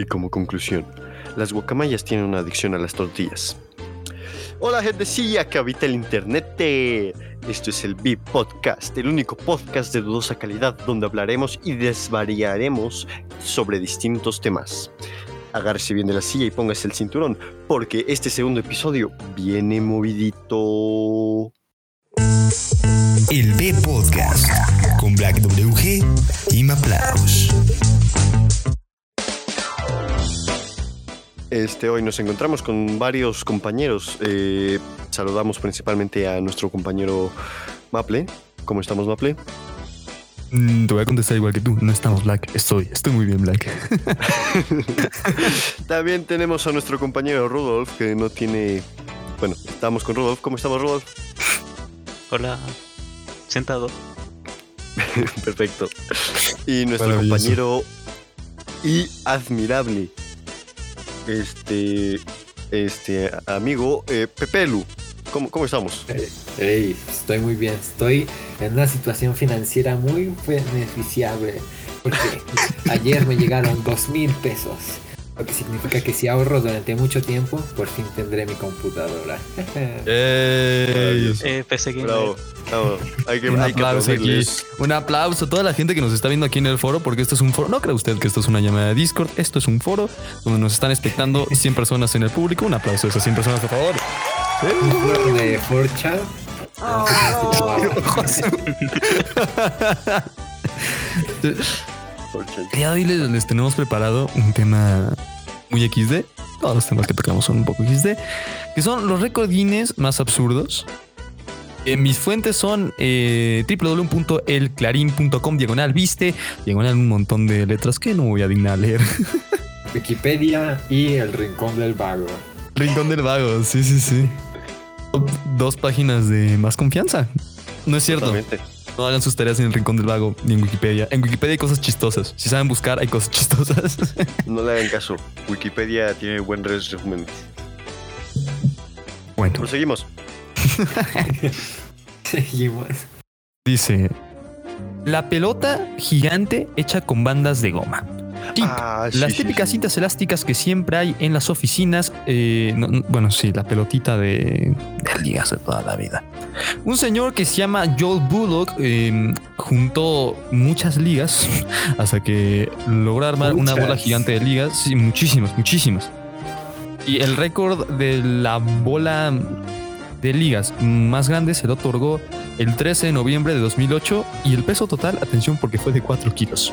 Y como conclusión, las guacamayas tienen una adicción a las tortillas. Hola gentecilla que habita el internet. Esto es el VIP Podcast, el único podcast de dudosa calidad donde hablaremos y desvariaremos sobre distintos temas. Agárrese bien de la silla y póngase el cinturón, porque este segundo episodio viene movidito. El B Podcast con Black WG y Maplaus. Este, hoy nos encontramos con varios compañeros. Eh, saludamos principalmente a nuestro compañero Maple. ¿Cómo estamos, Maple? Mm, te voy a contestar igual que tú. No estamos Black. Estoy, estoy muy bien Black. También tenemos a nuestro compañero Rudolf, que no tiene. Bueno, estamos con Rudolf. ¿Cómo estamos, Rudolf? Hola, sentado. Perfecto. Y nuestro compañero y admirable, este, este amigo eh, Pepelu. ¿Cómo, ¿Cómo estamos? Hey, estoy muy bien. Estoy en una situación financiera muy beneficiable. Porque ayer me llegaron dos mil pesos. Lo que significa que si ahorro durante mucho tiempo, por fin tendré mi computadora. Ey, Eh, PC Gamer. Bravo. Hay que, Un hay que aplauso aquí. Un aplauso a toda la gente que nos está viendo aquí en el foro, porque esto es un foro. No cree usted que esto es una llamada de Discord, esto es un foro donde nos están espectando 100 personas en el público. Un aplauso a esas 100 personas, por favor. de 4chan. No sé cómo se llamaba. El día de hoy les, les tenemos preparado un tema muy XD. Todos los temas que tocamos son un poco XD, que son los récord Guinness más absurdos. Eh, mis fuentes son eh, www.elclarin.com, diagonal viste, diagonal un montón de letras que no voy a dignar a leer. Wikipedia y el Rincón del Vago. Rincón del Vago, sí, sí, sí. Dos páginas de más confianza. No es cierto. Totalmente. No hagan sus tareas en el Rincón del Vago ni en Wikipedia. En Wikipedia hay cosas chistosas. Si saben buscar, hay cosas chistosas. No le hagan caso. Wikipedia tiene buen resumen. bueno. Proseguimos. Seguimos. Dice: La pelota gigante hecha con bandas de goma. Tip, Ah, sí, las sí, típicas sí. cintas elásticas que siempre hay en las oficinas. eh, no- no, bueno, sí, la pelotita de, de ligas de toda la vida. Un señor que se llama Joel Bullock eh, juntó muchas ligas hasta que logró armar una bola gigante de ligas. Sí, muchísimas, muchísimas. Y el récord de la bola de ligas más grande se lo otorgó el 13 de noviembre de 2008 y el peso total, atención porque fue de 4 kilos.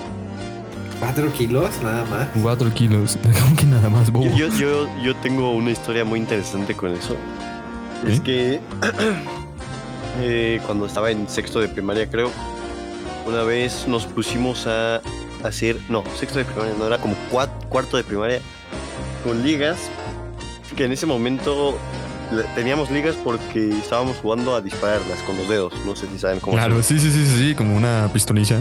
4 kilos nada más. 4 kilos, como que nada más, bobo. Yo, yo, yo, tengo una historia muy interesante con eso. Es que eh, cuando estaba en sexto de primaria, creo, una vez nos pusimos a hacer, no, sexto de primaria, no, era como cuat- cuarto de primaria, con ligas, que en ese momento teníamos ligas porque estábamos jugando a dispararlas con los dedos, no sé si saben cómo Claro, sí, sí, sí, sí, como una pistolilla.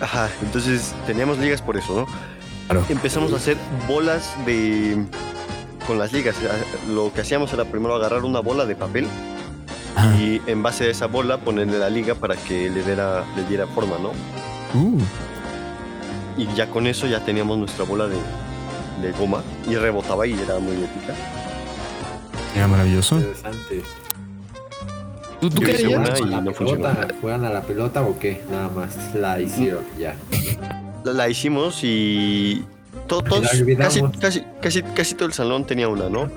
Ajá, entonces teníamos ligas por eso, ¿no? Claro. Empezamos a hacer bolas de... con las ligas. Lo que hacíamos era primero agarrar una bola de papel Ah, y en base a esa bola ponerle la liga para que le diera, le diera forma, ¿no? uh, Y ya con eso ya teníamos nuestra bola de, de goma y rebotaba y era muy épica. Era maravilloso. Interesante. ¿Tú, tú y a la no pelota? funcionó. ¿Juegan a la pelota o qué? Nada más la hicieron ya. La, la hicimos y... to- todos, casi, casi, casi, casi todo el salón tenía una, ¿no?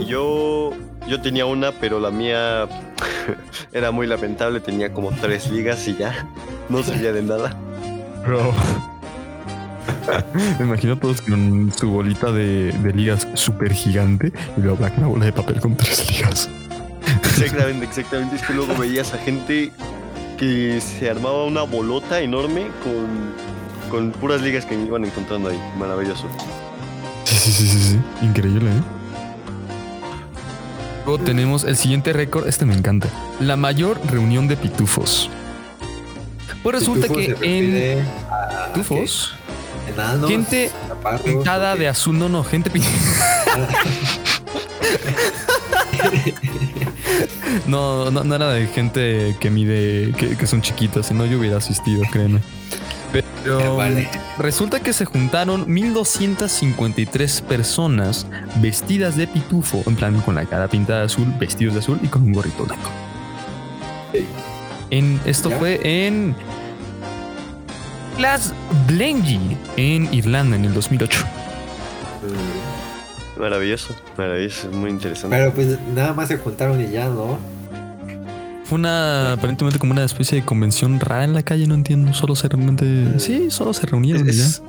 Y Yo, yo tenía una, pero la mía era muy lamentable. Tenía como tres ligas y ya no servía de nada. Bro. Me imagino a todos con su bolita de, de ligas súper gigante y luego Black una bola de papel con tres ligas. Exactamente, exactamente. Es que luego veías a gente que se armaba una bolota enorme con, con puras ligas que iban encontrando ahí. Maravilloso. Sí, sí, sí, sí, sí. Increíble, ¿eh? Luego tenemos el siguiente récord, este me encanta. La mayor reunión de pitufos. Pues resulta que en pitufos, ¿qué? Enanos, gente pintada ¿o de azul, no, no, gente pintada. No, no, no era de gente que mide, que, que son chiquitas, si no yo hubiera asistido, créeme. Pero Vale. resulta que se juntaron 1253 personas vestidas de pitufo, en plan con la cara pintada de azul, vestidos de azul y con un gorrito blanco. En, esto ¿Ya? fue en Blengy, en Irlanda, en el 2008. Mm. Maravilloso, maravilloso, muy interesante. Pero pues nada más se juntaron y ya, ¿no? Fue una, aparentemente como una especie de convención rara en la calle, no entiendo. Solo se realmente... Sí, solo se reunieron y ya. es,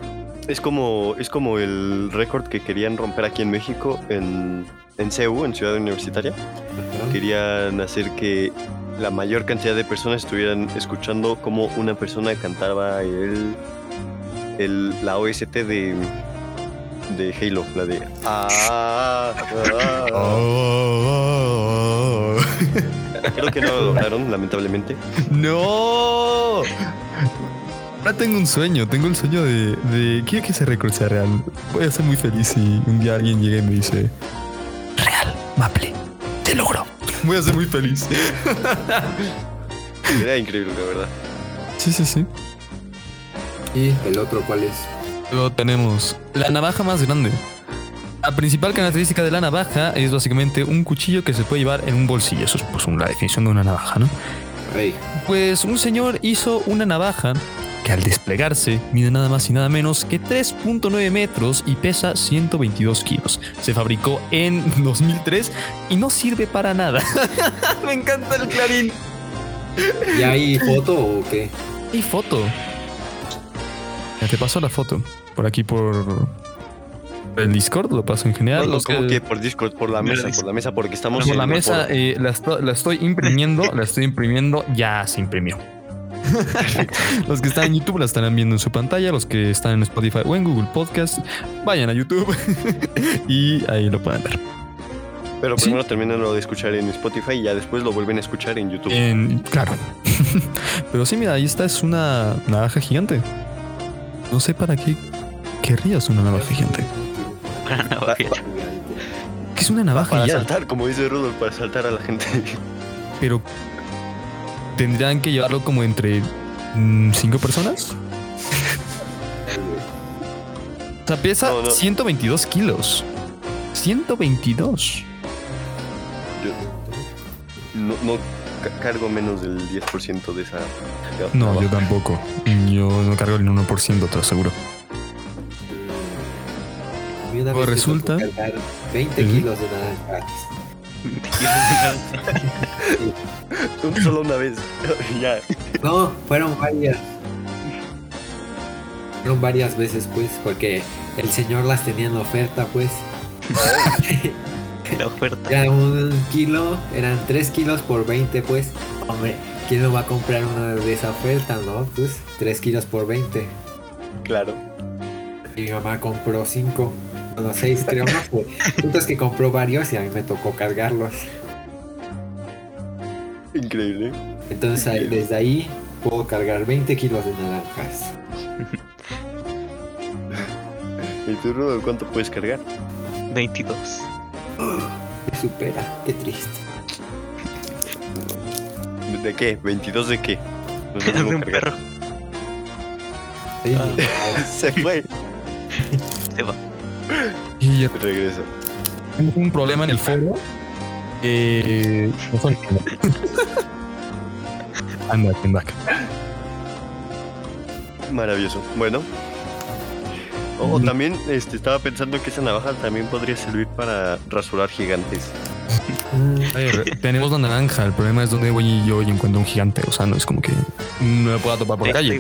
es como, es como el récord que querían romper aquí en México, en, en CEU, en Ciudad Universitaria. Ajá. Querían hacer que la mayor cantidad de personas estuvieran escuchando cómo una persona cantaba el, el, la OST de, de Halo, la de... Ah, ah, Oh. Creo que no lo lograron, lamentablemente. ¡No! Ahora tengo un sueño, tengo el sueño de, de quiero que ese récord sea real. Voy a ser muy feliz si un día alguien llega y me dice Real, Maple, te logro. Voy a ser muy feliz. Era increíble, la verdad. Sí, sí, sí. Y el otro, ¿cuál es? Luego tenemos la navaja más grande. La principal característica de la navaja es básicamente un cuchillo que se puede llevar en un bolsillo. Eso es pues la definición de una navaja, ¿no? Rey. Pues un señor hizo una navaja que al desplegarse mide nada más y nada menos que 3.9 metros y pesa 122 kilos. Se fabricó en 2003 y no sirve para nada. Me encanta el clarín. ¿Y hay foto o qué? Y foto. Ya te paso la foto. Por aquí por el Discord lo paso en general. No, no, como que- que por Discord, por la mesa, por la mesa, porque estamos por en la mesa eh, la estoy imprimiendo, la estoy imprimiendo, ya se imprimió. los que están en YouTube la estarán viendo en su pantalla, los que están en Spotify o en Google Podcast, vayan a YouTube y ahí lo pueden ver. Pero sí. primero terminan lo de escuchar en Spotify y ya después lo vuelven a escuchar en YouTube. En- claro. Pero sí, mira, ahí está, es una navaja gigante. No sé para qué querrías una navaja gigante. Para navajear. ¿Qué es una navaja para ya? saltar, como dice Rudolf, para saltar a la gente. Pero tendrían que llevarlo como entre mm, cinco personas. O sea, pesa No, no. 122 kilos. 122. Yo no, no ca- cargo menos del 10% de esa. No, yo tampoco. Yo no cargo el 1%, te lo aseguro. Pues resulta- tocó cargar 20 Ujú. kilos de. Un- Solo una vez. ya. No, fueron varias. Fueron varias veces, pues, porque el señor las tenía en oferta, pues. La oferta. Era un kilo, eran 3 kilos por 20, pues. Hombre, ¿quién no va a comprar una de esa oferta, no? Pues 3 kilos por 20. Claro. Mi mamá compró 5, bueno, 6 creo, no sé. El punto es que compró varios y a mí me tocó cargarlos. Increíble. Entonces desde ahí puedo cargar 20 kilos de naranjas. ¿Y tú, Rudolf, cuánto puedes cargar? 22. Me supera, qué triste. ¿De qué? ¿22 de qué? No sé de un cargar. perro. Sí, Ah. Se fue. Se va. Y ya Regresa. tengo un problema en el foro. Eh, no son- Anda, anda. Maravilloso. Bueno. O o también este, estaba pensando que esa navaja también podría servir para rasurar gigantes. Mm, A ver, tenemos la naranja. El problema es donde voy yo y encuentro un gigante. O sea, no es como que no me pueda topar por la calle.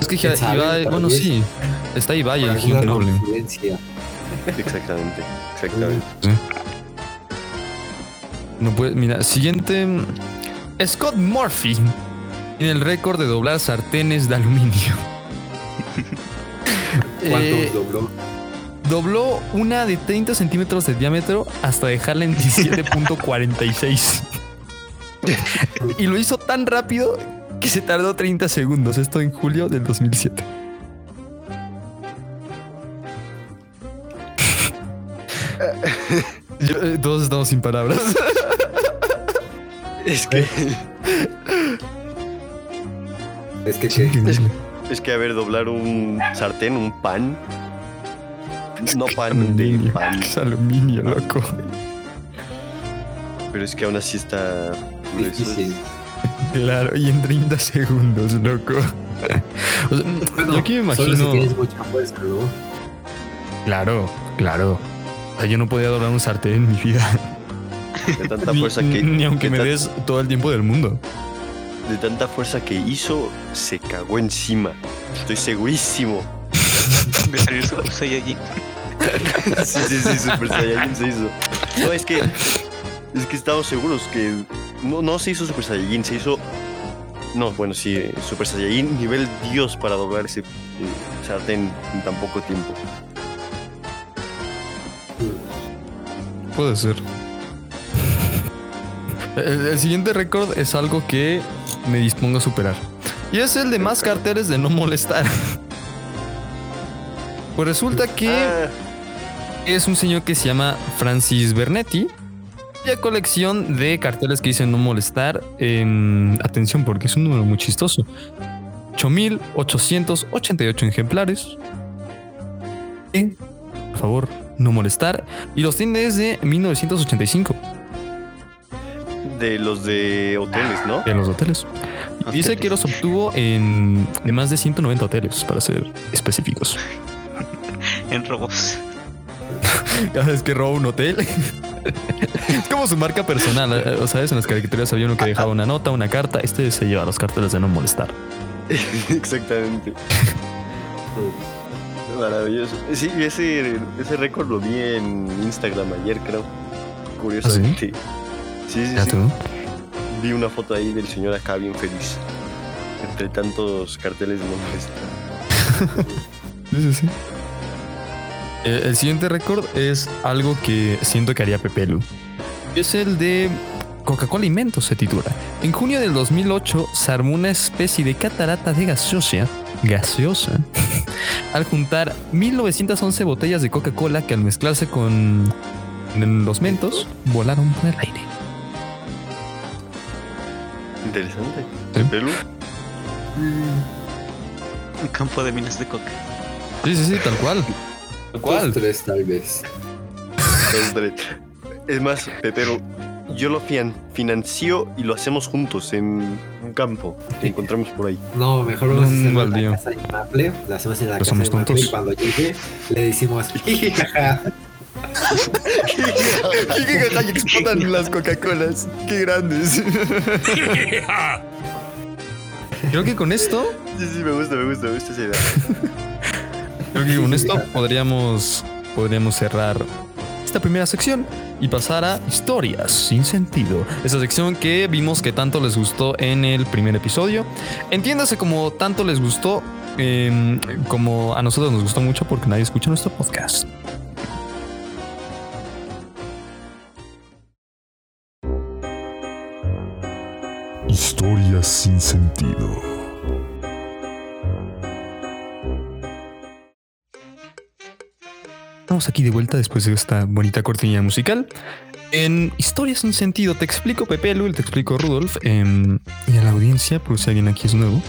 Es que Tal bueno, sí. Está Ibai, el gigante noble. Exactamente. Exactamente. No puede, mira, siguiente. Scott Murphy tiene el récord de doblar sartenes de aluminio. ¿Cuánto Eh, dobló? dobló una de 30 centímetros de diámetro hasta dejarla en 17.46. y lo hizo tan rápido que se tardó 30 segundos. Esto en julio del 2007. Yo, eh, todos estamos sin palabras. Es que. Es que, Es que increíble. Es que, a ver, doblar un sartén, un pan. No pan de pan. Es aluminio, loco. Pero es que aún así está. difícil. Claro, y en 30 segundos, loco. O sea, Bueno, yo aquí me Solo si imagino. tienes mucha fuerza, ¿no? Claro, claro. O sea, yo no podía doblar un sartén en mi vida. De tanta Ni, fuerza que. ni aunque de me des todo el tiempo del mundo. De tanta fuerza que hizo, se cagó encima. Estoy segurísimo. De salir Super Saiyajin. Sí, sí, sí, Super Saiyajin se hizo. No, es que. Es que estamos seguros que. No, no se hizo Super Saiyajin, se hizo. No, bueno, sí, Super Saiyajin nivel Dios para doblar ese eh, sartén en tan poco tiempo. Puede ser. El, el siguiente récord es algo que me dispongo a superar. Y es el de más carteles de no molestar. Pues resulta que Ah, es un señor que se llama Francis Bernetti. Y colección de carteles que dicen no molestar. en- atención, porque es un número muy chistoso. 8.888 ejemplares. Y, por favor, no molestar. Y los tiene desde 1985 de los de hoteles, ¿no? en los hoteles. Dice que los obtuvo en de más de 190 hoteles, para ser específicos. En robos. Cada vez que roba un hotel. es como su marca personal. ¿eh? O sabes, en las caricaturas había uno que dejaba una nota, una carta. Este se lleva los carteles de no molestar. Exactamente. Maravilloso. Sí, ese, ese récord lo vi en Instagram ayer, creo. Curiosamente. Sí, sí, ¿Ya sí. tú? Vi una foto ahí del señor acá bien feliz. Entre tantos carteles de molesta. Sí, sí, sí. Eh, el siguiente récord es algo que siento que haría Pepe Lu. Es el de Coca-Cola Alimentos, se titula. En junio del 2008 se armó una especie de catarata de gaseosa, gaseosa, al juntar 1911 botellas de Coca-Cola que al mezclarse con los mentos volaron por el aire. Interesante. Sí. Perú. Un campo de minas de coca. Sí, sí, sí, tal cual. Tal cual. Dos, tres, tal vez. Hombre. Es más, Pepero, yo lo fian, financio y lo hacemos juntos en un campo que encontramos por ahí. No, mejor vamos a Un hacerlo en la casa de Maple. Lo hacemos en la casa de Maple y cuando llegue le decimos jijijaja. y explotan las Coca-Colas. Qué grandes. Creo que con esto, Sí, sí, me gusta, me gusta, me gusta esa idea. creo que con esto podríamos, podríamos cerrar esta primera sección y pasar a historias sin sentido. Esa sección que vimos que tanto les gustó en el primer episodio. Entiéndase como tanto les gustó, em, como a nosotros nos gustó mucho porque nadie escucha nuestro podcast. Historias sin sentido. Estamos aquí de vuelta después de esta bonita cortinilla musical. En Historias sin sentido te explico Pepe Lul, te explico Rudolf em, y a la audiencia, por si alguien aquí es nuevo,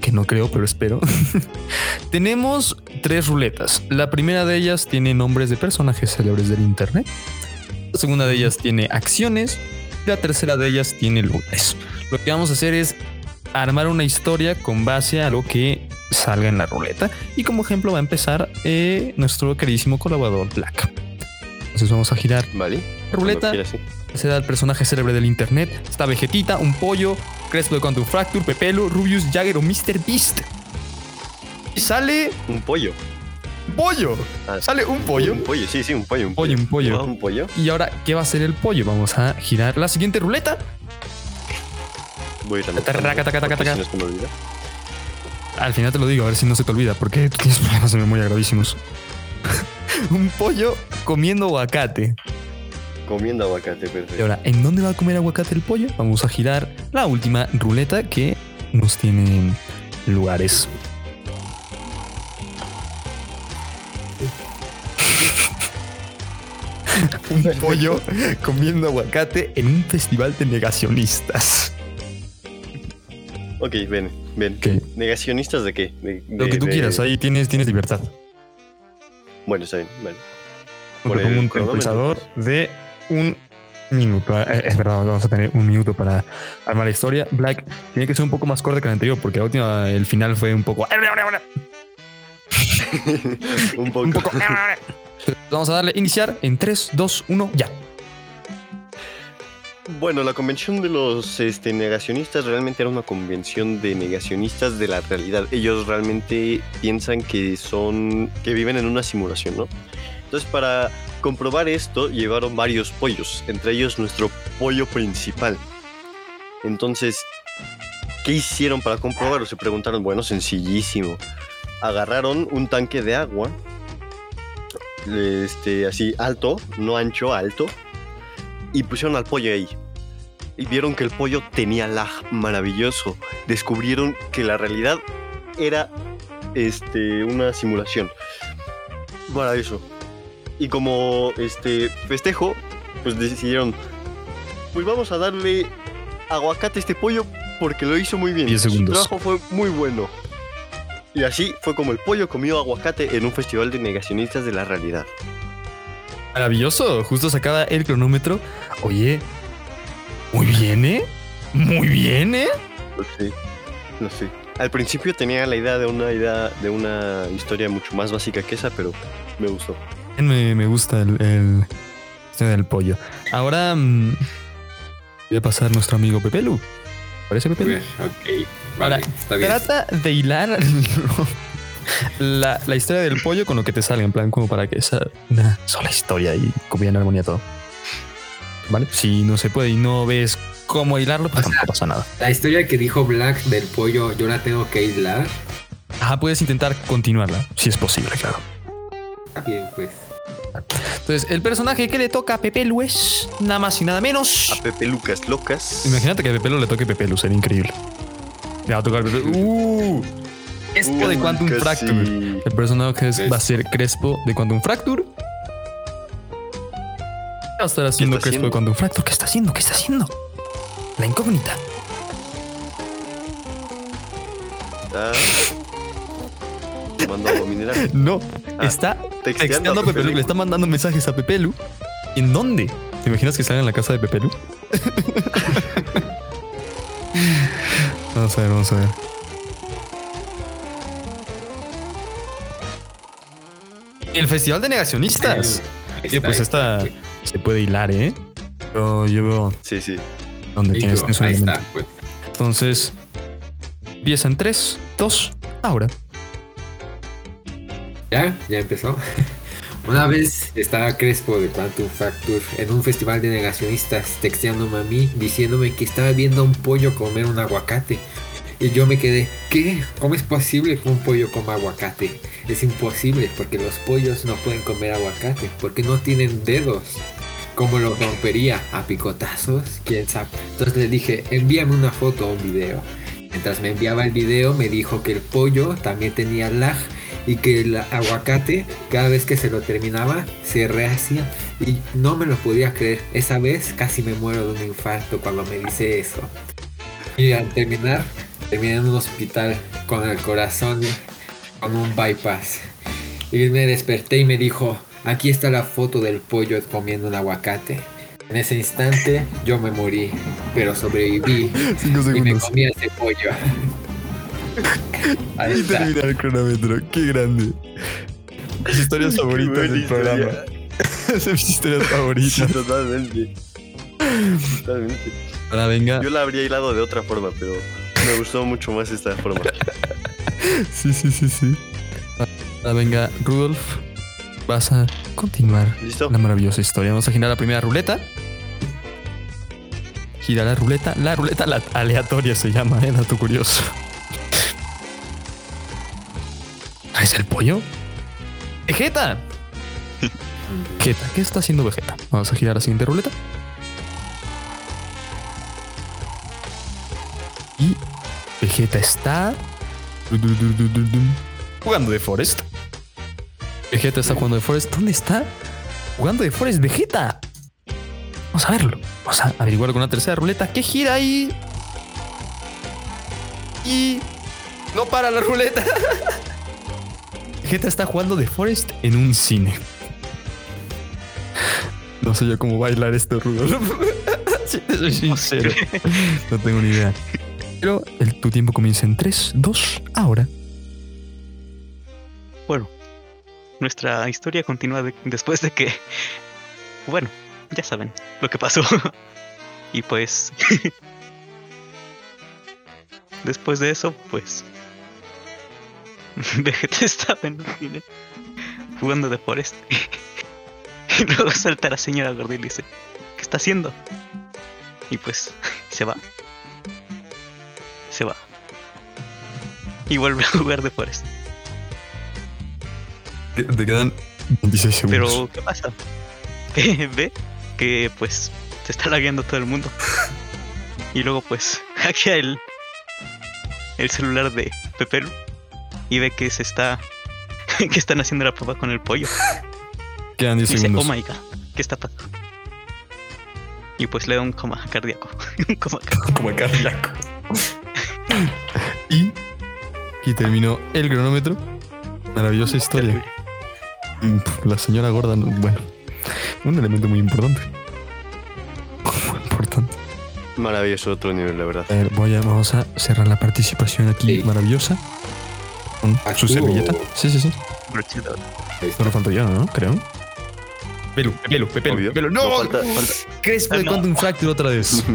que no creo, pero espero. Tenemos tres ruletas. La primera de ellas tiene nombres de personajes célebres del internet. La segunda de ellas tiene acciones. Y la tercera de ellas tiene lugares. Lo que vamos a hacer es armar una historia con base a lo que salga en la ruleta. Y como ejemplo va a empezar eh, nuestro queridísimo colaborador Black. Entonces vamos a girar ¿Vale? ruleta. Sí. Se da el personaje célebre del internet. Está Vegetita, un pollo, Crespo de Quantum Fracture, Pepelo, Rubius, Jagger o Mr. Beast. Y sale Un pollo. pollo. Ah, Sale un pollo. Un pollo, sí, sí, un pollo. Un Pollo, un pollo. Un pollo. Y ahora, ¿qué va a hacer el pollo? Vamos a girar la siguiente ruleta. Voy a ir anotando, Al final te lo digo, a ver si no se te olvida, porque tú tienes problemas de memoria gravísimos. un pollo comiendo aguacate. Comiendo aguacate, Y perfecto. ahora, ¿en dónde va a comer aguacate el pollo? Vamos a girar la última ruleta que nos tiene lugares. un pollo comiendo aguacate en un festival de negacionistas. Ok, ven. ¿Qué? ¿Negacionistas de qué? De- Lo que tú de- quieras, ahí tienes, tienes libertad. Bueno, está bien. Vale. Por el un pulsador de un minuto. Eh, Es verdad, vamos a tener un minuto para armar la historia. Black tiene que ser un poco más corta que la anterior, porque la última, el final fue un poco. un poco. Un poco. Vamos a darle iniciar en 3, 2, 1, ya. Bueno, la convención de los este, negacionistas realmente era una convención de negacionistas de la realidad. Ellos realmente piensan que son, que viven en una simulación, ¿no? Entonces, para comprobar esto, llevaron varios pollos, entre ellos nuestro pollo principal. Entonces, ¿qué hicieron para comprobarlo? Se preguntaron, bueno, sencillísimo. Agarraron un tanque de agua, este, así alto, no ancho, alto, y pusieron al pollo ahí. Y vieron que el pollo tenía lag maravilloso. Descubrieron que la realidad era este, una simulación. Maravilloso. Y como este festejo, pues decidieron, pues vamos a darle aguacate a este pollo porque lo hizo muy bien. Diez Su segundos. trabajo fue muy bueno. Y así fue como el pollo comió aguacate en un festival de negacionistas de la realidad. Maravilloso. Justo sacaba el cronómetro. Oye, muy bien, ¿eh? Muy bien, ¿eh? Lo sé, lo sé. Al principio tenía la idea de una idea de una historia mucho más básica que esa, pero me gustó. Me, me gusta el, el del pollo. Ahora mm, voy a pasar a nuestro amigo Pepelu. ¿Parece Pepelu? Ok, vale, Ahora, está bien. Trata de hilar la, la historia del pollo con lo que te sale, en plan, como para que sea una sola historia y como en armonía todo. ¿Vale? Si no se puede y no ves cómo hilarlo, pues O sea, pasa nada. La historia que dijo Black del pollo, yo la tengo que aislar. Ajá, puedes intentar continuarla, si es posible, claro. Bien, pues. Entonces, el personaje que le toca a Pepelu es nada más y nada menos. A Pepe Lucas Locas. Imagínate que a Pepelu le toque Pepelu, sería increíble. Le va a tocar Pepelu. ¡Uh! Crespo de Quantum. Fracture. El personaje es- va a ser Crespo de Quantum Fracture. ¿Qué va a estar haciendo Crespo de haciendo? Quantum Fracture? ¿Qué está haciendo? ¿Qué está haciendo? La incógnita. Mineral. No, Ah, está texteando texteando a Pepelu. Le está mandando mensajes a Pepelu. ¿En dónde? ¿Te imaginas que sale en la casa de Pepelu? vamos a ver, vamos a ver. El Festival de Negacionistas. Pues está, esta se puede hilar, ¿eh? Pero yo veo Sí, sí. donde tienes, un Ahí está, pues. Entonces, empieza en 3, 2, ahora. Ya, ya empezó. Una vez estaba Crespo de Quantum Fracture en un festival de negacionistas texteándome a mí diciéndome que estaba viendo a un pollo comer un aguacate. Y yo me quedé, ¿qué? ¿Cómo es posible que un pollo coma aguacate? Es imposible porque los pollos no pueden comer aguacate porque no tienen dedos. ¿Cómo lo rompería? ¿A picotazos? ¿Quién sabe? Entonces le dije, envíame una foto o un video. Mientras me enviaba el video me dijo que el pollo también tenía lag y que el aguacate cada vez que se lo terminaba se rehacía y no me lo podía creer. Esa vez casi me muero de un infarto cuando me dice eso. Y al terminar, terminé en un hospital con el corazón con un bypass. Y me desperté y me dijo, aquí está la foto del pollo comiendo un aguacate. En ese instante yo me morí, pero sobreviví 5 y me comí ese pollo. Ahí Y termina el cronómetro. Qué grande. Mis historias favoritas del historia. programa. Esas son mis historias favoritas. Sí, totalmente. Totalmente. Ahora venga. Yo la habría hilado de otra forma, pero me gustó mucho más esta forma. Sí, sí, sí, sí. Ahora venga, Rudolf. Vas a continuar ¿Listo? la maravillosa historia. Vamos a girar la primera ruleta. Gira la ruleta. La ruleta la- aleatoria se llama, eh, dato curioso. Ah, ¿Es el pollo? ¡Vegeta! Vegeta, ¿qué está haciendo Vegeta? Vamos a girar la siguiente ruleta. Vegeta está jugando de Forest. Vegeta está jugando de Forest. ¿Dónde está? Jugando de Forest Vegeta. Vamos a verlo. Vamos a averiguarlo con una tercera ruleta. ¿Qué gira ahí? Y No para la ruleta. Vegeta está jugando The Forest en un cine. No sé yo cómo bailar este rudo. Si te soy sincero. No tengo ni idea. Pero el, tu tiempo comienza en 3, 2, ahora. Bueno, nuestra historia continúa de- después de que. Bueno, ya saben lo que pasó. y pues. después de eso, pues. Vegeta estaba en un jugando de Forest. y luego salta la señora gorda y dice: ¿Qué está haciendo? Y pues se va. Se va. Y vuelve a jugar de Forest. Te, te quedan 26 segundos. Pero, ¿qué pasa? Ve que pues se está lagueando todo el mundo. Y luego pues hackea el, el celular de Pepelu y ve que se está que están haciendo la prueba con el pollo. quedan 10 Y dice, segundos. oh my god, ¿qué está pasando? Y pues le da un coma cardíaco. un coma cardíaco. como cardíaco. Y aquí terminó el cronómetro. Maravillosa historia. Mm, La señora gorda, no- bueno, un elemento muy importante. Muy importante. Maravilloso otro nivel, la verdad. A ver, voy a, vamos a cerrar la participación aquí Sí. maravillosa. Con Ah, su servilleta. Sí, sí, sí. Solo falta yo, ¿no? Creo. Pelu, pelu, pelu, pelu. No, falta, falta. Crespo de No. Quantum Fracture otra vez.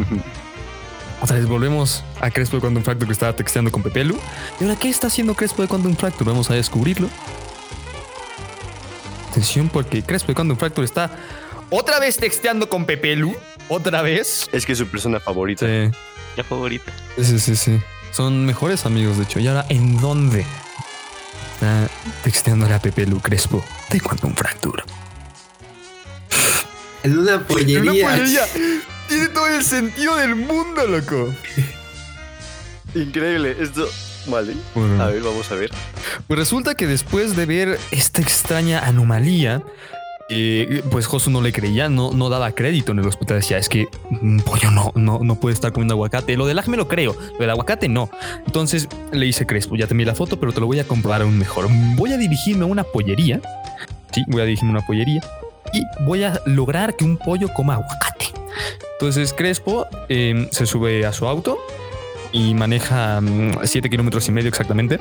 Otra vez volvemos a Crespo de Quantum Fracture que estaba texteando con Pepelu. ¿Y ahora qué está haciendo Crespo de Quantum Fracture? Vamos a descubrirlo. Atención porque Crespo de Quantum Fracture está otra vez texteando con Pepelu. Otra vez. Es que es su persona favorita. Sí, La favorita. sí, sí, sí. Son mejores amigos, de hecho. ¿Y ahora en dónde? Está texteándole a Pepelu Crespo de Quantum Fracture. En una pollería. Tiene todo el sentido del mundo, loco. Increíble. Esto. Vale. Bueno. A ver, vamos a ver. Pues resulta que después de ver esta extraña anomalía, eh, pues Josu no le creía, no, no daba crédito en el hospital. Decía, es que un pollo no, no, no puede estar comiendo aguacate. Lo del me lo creo, lo del aguacate no. Entonces le hice Crespo, ya te envié la foto, pero te lo voy a comprobar aún mejor. Voy a dirigirme a una pollería. Sí, voy a dirigirme a una pollería. Y voy a lograr que un pollo coma aguacate. Entonces Crespo eh, se sube a su auto y maneja 7 kilómetros y medio exactamente.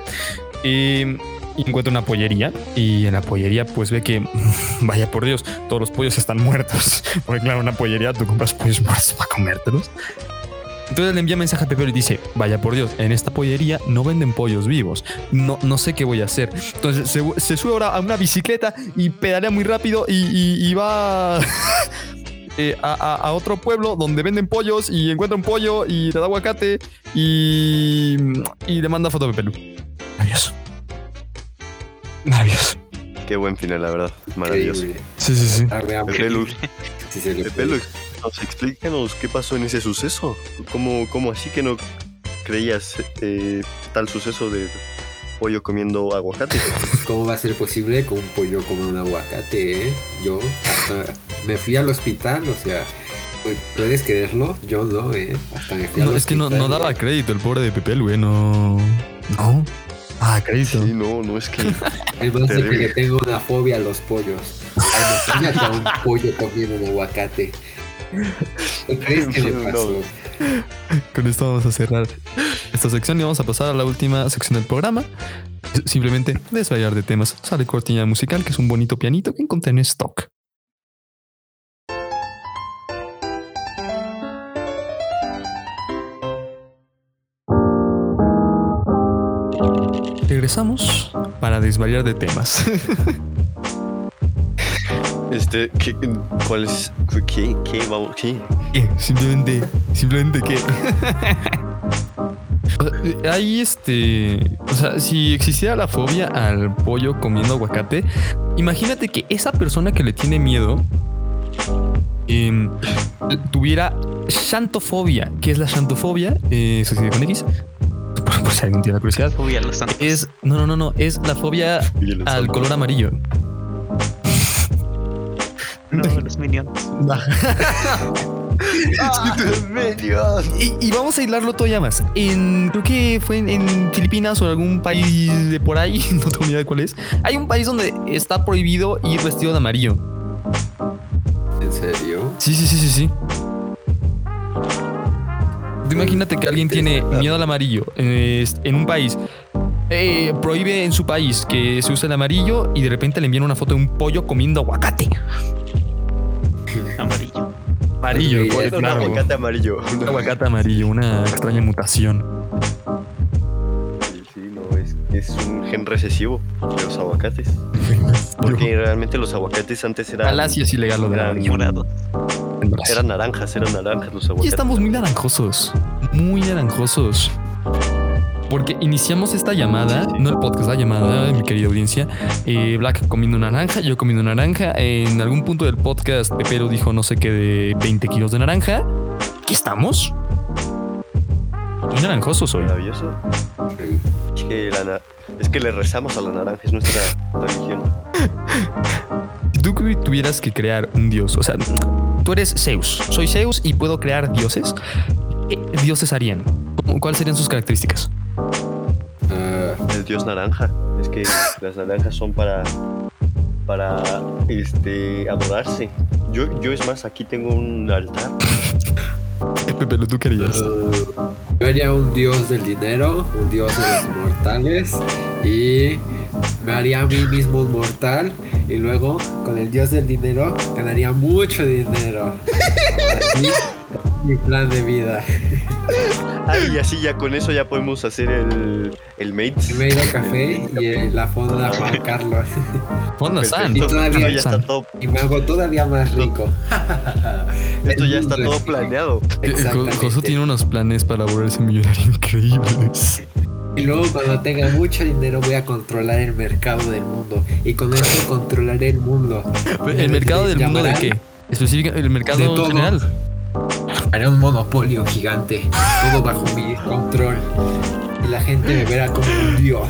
Eh, y encuentra una pollería y en la pollería pues ve que, vaya por Dios, todos los pollos están muertos. Porque claro, una pollería tú compras pollos muertos para comértelos. Entonces le envía mensaje a Pepe y dice, vaya por Dios, en esta pollería no venden pollos vivos. No, no sé qué voy a hacer. Entonces se, sube ahora a una bicicleta y pedalea muy rápido y va eh, a, a- a otro pueblo donde venden pollos y encuentra un pollo y le da aguacate y, y le manda foto a Pepelu. Maravilloso. Maravilloso. Qué buen final, la verdad. Maravilloso. Increíble. Sí, sí, sí. Arre, hambre. Pepe Luz, Sí nos explícanos qué pasó en ese suceso. ¿Cómo, cómo así que no creías eh, tal suceso de pollo comiendo aguacate? ¿Cómo va a ser posible que un pollo coma un aguacate, eh? Yo hasta me fui al hospital, o sea, ¿pu- ¿puedes creerlo? Yo no, eh. Hasta me fui al No, es que no, no daba crédito el pobre de Pepe, güey. No. No. Ah, crédito. Sí, no, no es que. Además de Terrible. que tengo una fobia a los pollos. Ay, Imagínate a un pollo comiendo un aguacate. ¿Qué crees que No. pasó? Con esto vamos a cerrar esta sección y vamos a pasar a la última sección del programa. Simplemente desvariar de temas. Sale cortina musical, que es un bonito pianito que encontré en stock. Regresamos para desvariar de temas. Este, ¿qué, ¿cuál es? ¿Qué? ¿Qué? Vamos, ¿qué? ¿Qué? Simplemente, simplemente. O sea, Hay este. O sea, si existiera la fobia al pollo comiendo aguacate, imagínate que esa persona que le tiene miedo em, tuviera xantofobia. ¿Qué es la xantofobia? Eh, ¿Se escribe con X? Por, si alguien tiene la curiosidad. Fobia a los santos. Es. No, no, no, no. Es la fobia al santos. color amarillo. No, los minions. Y, y vamos a hilarlo todavía más. En, creo que fue en, en Filipinas o en algún país de por ahí, no tengo ni idea de cuál es. Hay un país donde está prohibido ir vestido de amarillo. ¿En serio? Sí, sí, sí, sí, sí. Tú imagínate que alguien tiene miedo al amarillo eh, en un país. eh, prohíbe en su país que se use el amarillo y de repente le envían una foto de un pollo comiendo aguacate. Amarillo. Amarillo, Sí, es Un claro. aguacate amarillo. Un aguacate amarillo, una extraña mutación. Es, un gen recesivo de los aguacates. Porque realmente los aguacates antes eran, Palacio es ilegal lo de Era amarillo. Morado. en Brasil. eran naranjas, eran naranjas los aguacates. Y estamos muy naranjosos. Muy naranjosos. Porque iniciamos esta llamada, Sí, sí. no el podcast, la llamada, mi querida audiencia. eh, Black comiendo naranja, yo comiendo naranja. En algún punto del podcast, Pepero dijo no sé qué de 20 kilos de naranja. Aquí estamos. Muy naranjosos hoy. Maravilloso. Es que, la es que le rezamos a la naranja, es nuestra religión. Si tú tuvieras que crear un dios, o sea, tú eres Zeus, soy Zeus y puedo crear dioses, ¿qué dioses harían? ¿Cómo- ¿Cuáles serían sus características? Ah, El dios naranja. Es que las naranjas son para. para este adorarse. Yo, yo es más, aquí tengo un altar. Pepe, ¿tú querías? yo haría un dios del dinero, un dios de los mortales y me haría a mí mismo un mortal y luego con el dios del dinero ganaría mucho dinero. Así mi plan de vida. Ah, y así ya con eso ya podemos hacer el, el he ido a café y eh, la fonda Juan Carlos Fonda San. Y todavía ya está todo, y me hago todavía más rico. esto ya está todo planeado. Eh, Jo- Exactamente. Josu tiene unos planes para volverse millonario increíbles. Y luego cuando tenga mucho dinero voy a controlar el mercado del mundo. Y con eso controlaré el mundo. ¿El mercado del mundo de qué? Específica, el mercado De todo. general. Haré un monopolio gigante. Todo bajo mi control. Y la gente me verá como un dios.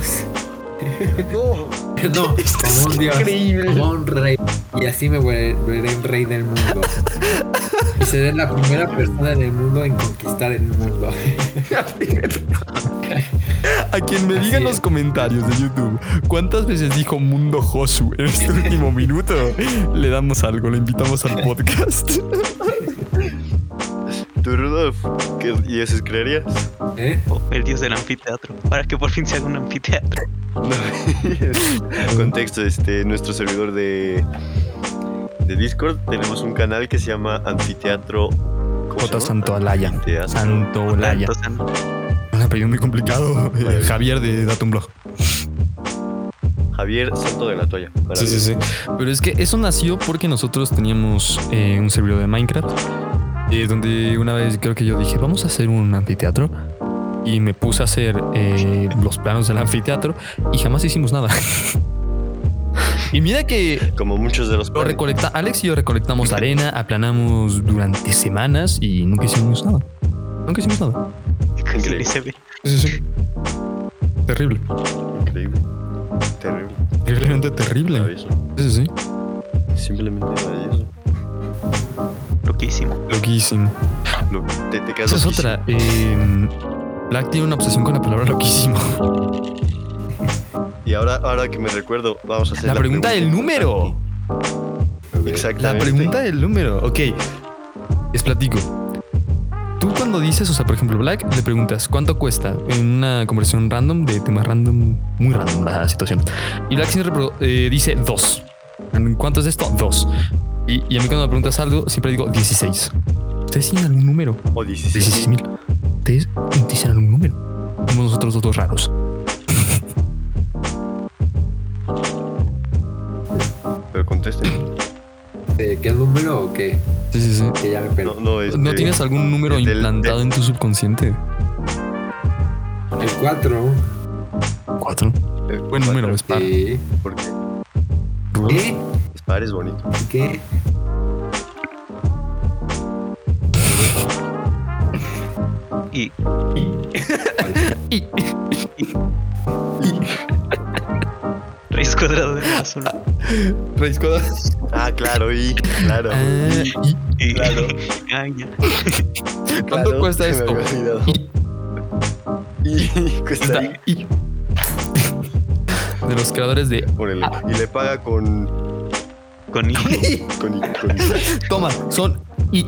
No, como un dios. Como un rey. Y así me veré, veré el rey del mundo. Y seré la primera persona en el mundo en conquistar el mundo. A quien me diga en los comentarios de YouTube cuántas veces dijo Mundo Josu en este último minuto, le damos algo, le invitamos al podcast. ¿Tú, Rudolf? ¿Qué dioses creerías? ¿Eh? Oh, el dios del anfiteatro. Para que por fin se haga un anfiteatro. No. Contexto, este, nuestro servidor de, de Discord, tenemos un canal que se llama Anfiteatro. ¿cómo se J. Santo Alaya. Santo Olaya. Un apellido muy complicado. Eh, Javier de Datum Blog. Javier Santo de la Toya. Sí, sí, sí. Pero es que eso nació porque nosotros teníamos eh, un servidor de Minecraft. eh, donde una vez creo que yo dije, vamos a hacer un anfiteatro. Y me puse a hacer eh, los planos del anfiteatro y jamás hicimos nada. y mira que Como muchos de los lo recolecta Alex y yo recolectamos arena, aplanamos durante semanas y nunca hicimos nada. Nunca hicimos nada. ve. Sí, sí, sí. Terrible. Increíble. Terrible. Terriblemente terrible. Maravilloso. Sí, sí, sí. Simplemente maravilloso. Loquísimo. Loquísimo. Lo- te, te quedas Esa es loquísimo. otra. eh, Black tiene una obsesión con la palabra loquísimo. Y ahora, ahora que me recuerdo, vamos a hacer La pregunta del número. La Exactamente. pregunta del número. Ok. Les platico. Tú cuando dices, o sea, por ejemplo, Black, le preguntas cuánto cuesta en una conversación random de temas random, muy random la situación. Y Black siempre eh, dice dos. ¿Cuánto es esto? Dos. Y, y a mí cuando me preguntas algo, siempre digo 16. ¿Ustedes tienen algún número? O 16. 16 mil. ¿Ustedes dicen algún número? Somos nosotros los dos raros. Contesten. ¿De ¿Qué número o qué? Sí, sí, sí. Que ya me. No, no, este, ¿No tienes algún número del- implantado en tu subconsciente? El 4. Cuatro. eh, Buen número, es par. Sí. Porque ¿Qué? es par, es bonito. ¿Qué? Y Y- Reyes cuadrado de menos uno. Raíz cuadrada. Ah, claro, y claro. Ah, y Y, Claro. Ya. ¿Cuánto Claro, cuesta esto? Y Y cuesta y. De los creadores de Órale. Y le paga con. Con I. con, con Toma, son y.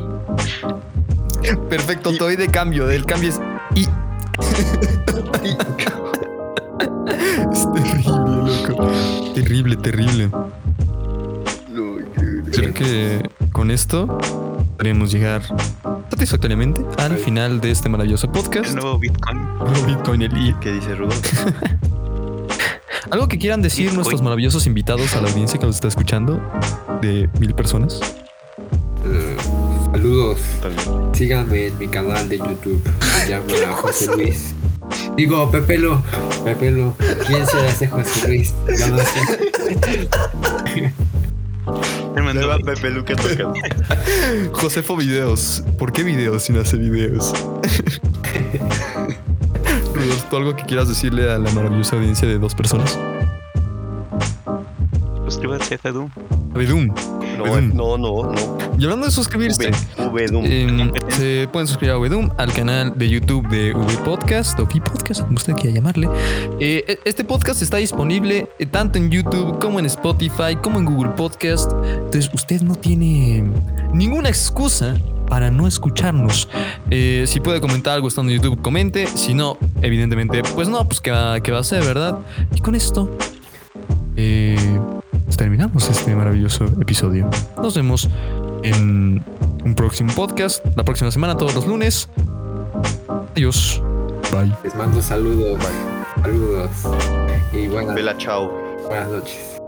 Perfecto, te doy de cambio. El cambio es y. es terrible, loco. Terrible, terrible. Creo que con esto podríamos llegar satisfactoriamente al final de este maravilloso El podcast. nuevo Bitcoin. Bitcoin, el I. ¿Qué dice Rudolf? Algo que quieran decir Bitcoin. nuestros maravillosos invitados a la audiencia que nos está escuchando de mil personas. Eh, saludos. Síganme en mi canal de YouTube. Se llama José Luis. Digo, Pepelo. Pepelo. ¿Quién será ese José Luis? No, no sé. Tremendo Nueva bit. Pepe Luca tocando. Josefo Videos. ¿Por qué videos si no hace videos? Rudolf, ¿tú algo que quieras decirle a la maravillosa audiencia de dos personas? Suscríbanse a Fedum. Vedum. No, no, no, no. Y hablando de suscribirse, V, Doom. em, se pueden suscribir a Vedum, al canal de YouTube de V Podcast o V Podcast, como usted quiera llamarle. Eh, e- este podcast está disponible eh, tanto en YouTube como en Spotify, como en Google Podcast. Entonces, usted no tiene ninguna excusa para no escucharnos. Eh, si puede comentar algo estando en YouTube, comente. Si no, evidentemente, pues no, pues qué va, qué va a ser, ¿verdad? Y con esto, eh, terminamos este maravilloso episodio. Nos vemos en un próximo podcast, la próxima semana, todos los lunes. Adiós. Bye. Les mando saludos. Saludos. Y buenas, Vela, chao. buenas noches.